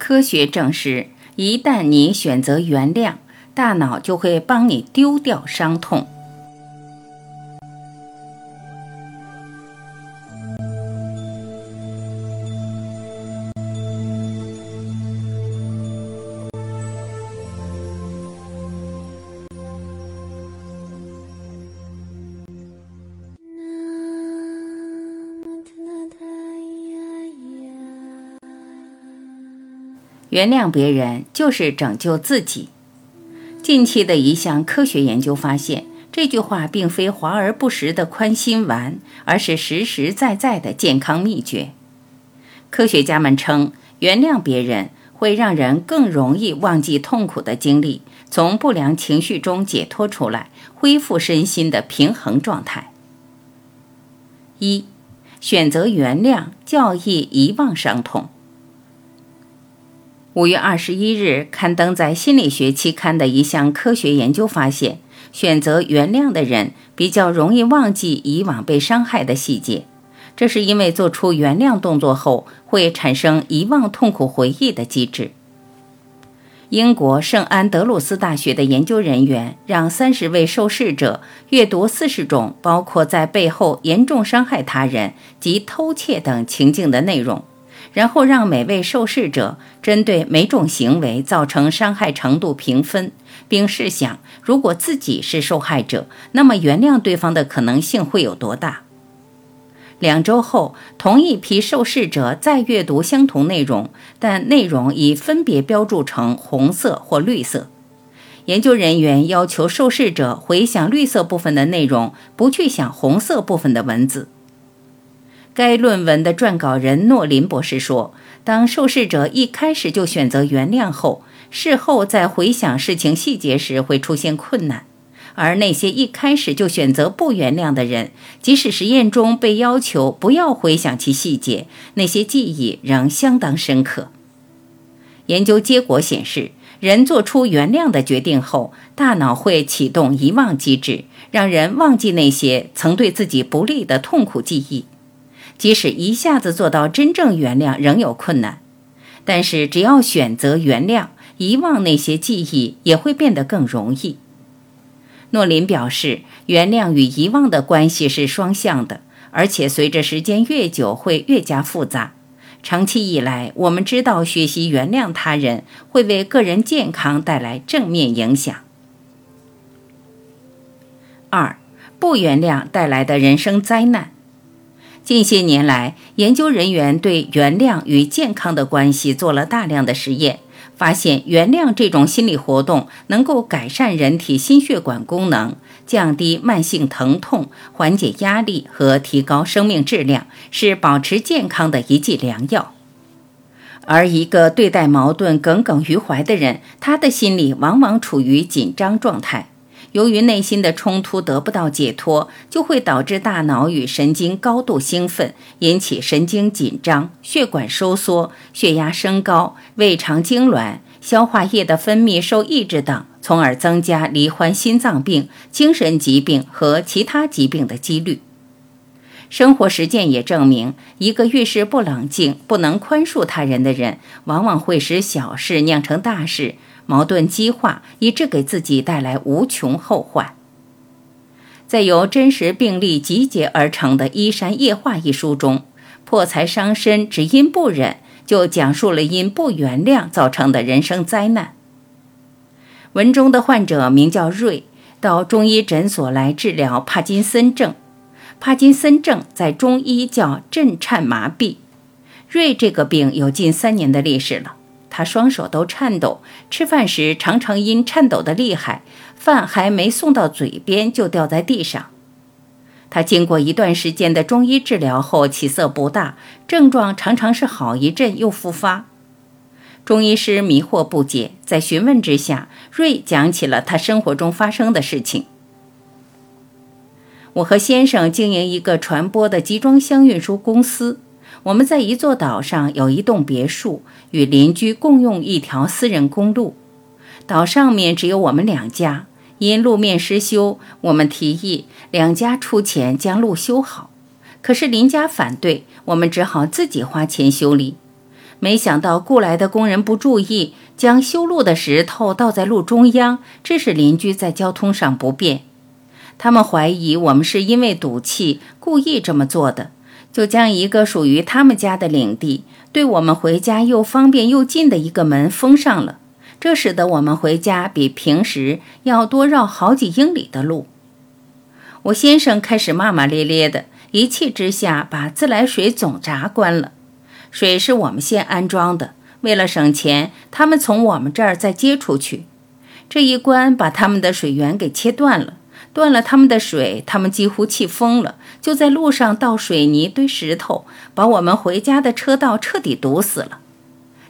科学证实，一旦你选择原谅，大脑就会帮你丢掉伤痛。原谅别人就是拯救自己。近期的一项科学研究发现，这句话并非华而不实的宽心丸，而是实实在在的健康秘诀。科学家们称，原谅别人会让人更容易忘记痛苦的经历，从不良情绪中解脱出来，恢复身心的平衡状态。一，选择原谅，教义遗忘伤痛。五月二十一日刊登在《心理学期刊》的一项科学研究发现，选择原谅的人比较容易忘记以往被伤害的细节。这是因为做出原谅动作后会产生遗忘痛苦回忆的机制。英国圣安德鲁斯大学的研究人员让三十位受试者阅读四十种包括在背后严重伤害他人及偷窃等情境的内容。然后让每位受试者针对每种行为造成伤害程度评分，并试想，如果自己是受害者，那么原谅对方的可能性会有多大？两周后，同一批受试者再阅读相同内容，但内容已分别标注成红色或绿色。研究人员要求受试者回想绿色部分的内容，不去想红色部分的文字。该论文的撰稿人诺林博士说：“当受试者一开始就选择原谅后，事后在回想事情细节时会出现困难；而那些一开始就选择不原谅的人，即使实验中被要求不要回想其细节，那些记忆仍相当深刻。”研究结果显示，人做出原谅的决定后，大脑会启动遗忘机制，让人忘记那些曾对自己不利的痛苦记忆。即使一下子做到真正原谅仍有困难，但是只要选择原谅，遗忘那些记忆也会变得更容易。诺林表示，原谅与遗忘的关系是双向的，而且随着时间越久会越加复杂。长期以来，我们知道学习原谅他人会为个人健康带来正面影响。二，不原谅带来的人生灾难。近些年来，研究人员对原谅与健康的关系做了大量的实验，发现原谅这种心理活动能够改善人体心血管功能，降低慢性疼痛，缓解压力和提高生命质量，是保持健康的一剂良药。而一个对待矛盾耿耿于怀的人，他的心理往往处于紧张状态。由于内心的冲突得不到解脱，就会导致大脑与神经高度兴奋，引起神经紧张、血管收缩、血压升高、胃肠痉挛、消化液的分泌受抑制等，从而增加罹患心脏病、精神疾病和其他疾病的几率。生活实践也证明，一个遇事不冷静、不能宽恕他人的人，往往会使小事酿成大事。矛盾激化，以致给自己带来无穷后患。在由真实病例集结而成的《医山夜话》一书中，破财伤身只因不忍，就讲述了因不原谅造成的人生灾难。文中的患者名叫瑞，到中医诊所来治疗帕金森症。帕金森症在中医叫震颤麻痹。瑞这个病有近三年的历史了。他双手都颤抖，吃饭时常常因颤抖的厉害，饭还没送到嘴边就掉在地上。他经过一段时间的中医治疗后，起色不大，症状常常是好一阵又复发。中医师迷惑不解，在询问之下，瑞讲起了他生活中发生的事情。我和先生经营一个传播的集装箱运输公司。我们在一座岛上有一栋别墅，与邻居共用一条私人公路。岛上面只有我们两家，因路面失修，我们提议两家出钱将路修好。可是邻家反对，我们只好自己花钱修理。没想到雇来的工人不注意，将修路的石头倒在路中央，致使邻居在交通上不便。他们怀疑我们是因为赌气故意这么做的，就将一个属于他们家的领地，对我们回家又方便又近的一个门封上了。这使得我们回家比平时要多绕好几英里的路。我先生开始骂骂咧咧的，一气之下把自来水总闸关了。水是我们先安装的，为了省钱，他们从我们这儿再接出去。这一关把他们的水源给切断了，断了他们的水，他们几乎气疯了，就在路上倒水泥堆石头，把我们回家的车道彻底堵死了。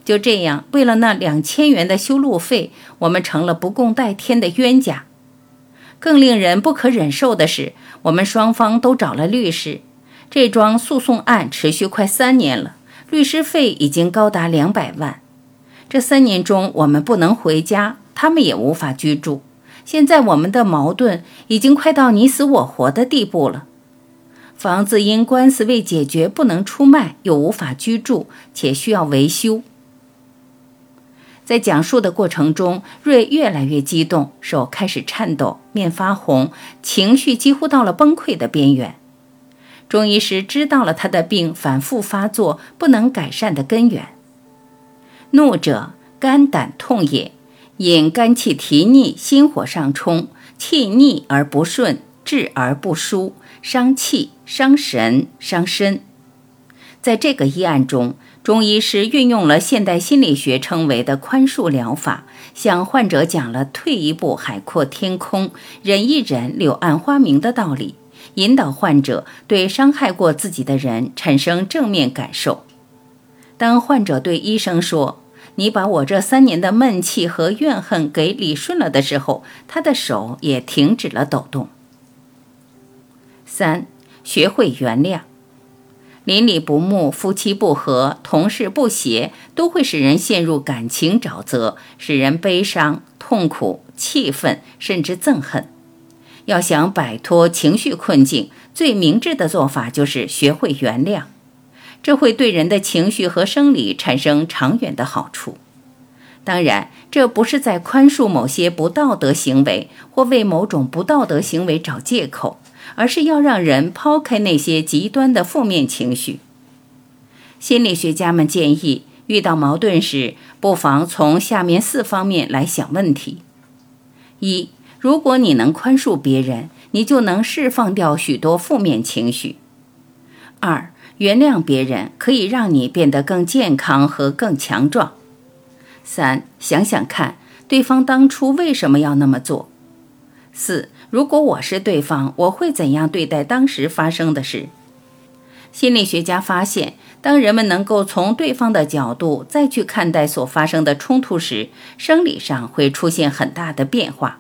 就这样，为了那两千元的修路费，我们成了不共戴天的冤家。更令人不可忍受的是，我们双方都找了律师，这桩诉讼案持续快三年了。律师费已经高达两百万，这三年中我们不能回家，他们也无法居住。现在我们的矛盾已经快到你死我活的地步了。房子因官司未解决不能出卖，又无法居住，且需要维修。在讲述的过程中，瑞越来越激动，手开始颤抖，面发红，情绪几乎到了崩溃的边缘。中医师知道了他的病反复发作不能改善的根源。怒者，肝胆痛也，引肝气提逆，心火上冲，气逆而不顺，滞而不舒，伤气、伤神、伤身。在这个医案中，中医师运用了现代心理学称为的宽恕疗法，向患者讲了“退一步，海阔天空；忍一忍，柳暗花明”的道理。引导患者对伤害过自己的人产生正面感受。当患者对医生说：“你把我这三年的闷气和怨恨给理顺了”的时候，他的手也停止了抖动。三、学会原谅。邻里不睦、夫妻不和、同事不协，都会使人陷入感情沼泽，使人悲伤、痛苦、气愤，甚至憎恨。要想摆脱情绪困境，最明智的做法就是学会原谅，这会对人的情绪和生理产生长远的好处。当然，这不是在宽恕某些不道德行为或为某种不道德行为找借口，而是要让人抛开那些极端的负面情绪。心理学家们建议，遇到矛盾时，不妨从下面四方面来想问题：一。如果你能宽恕别人，你就能释放掉许多负面情绪。二，原谅别人可以让你变得更健康和更强壮。三，想想看，对方当初为什么要那么做？四，如果我是对方，我会怎样对待当时发生的事？心理学家发现，当人们能够从对方的角度再去看待所发生的冲突时，生理上会出现很大的变化。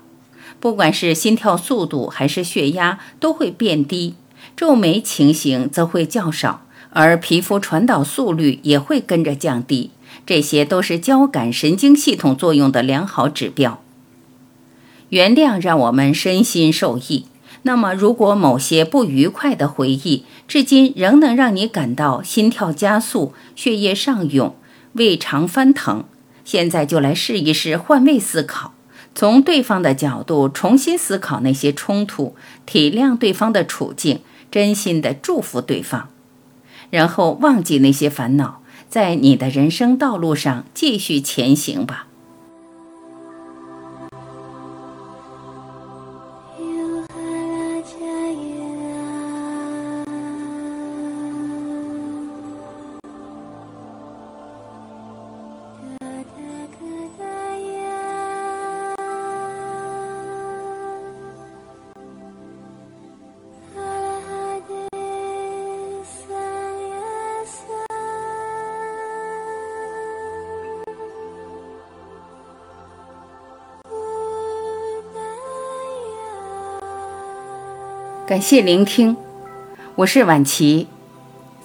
不管是心跳速度还是血压都会变低，皱眉情形则会较少，而皮肤传导速率也会跟着降低。这些都是交感神经系统作用的良好指标。原谅让我们身心受益。那么，如果某些不愉快的回忆至今仍能让你感到心跳加速、血液上涌、胃肠翻腾，现在就来试一试换位思考。从对方的角度重新思考那些冲突，体谅对方的处境，真心的祝福对方，然后忘记那些烦恼，在你的人生道路上继续前行吧。感谢聆听，我是婉琪，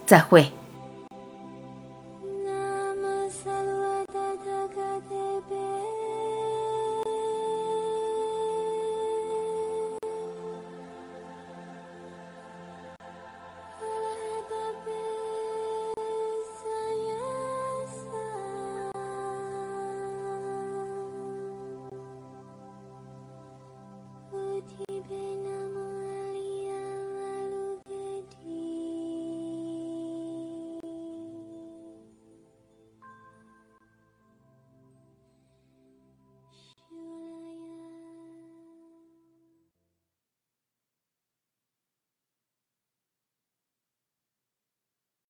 再会。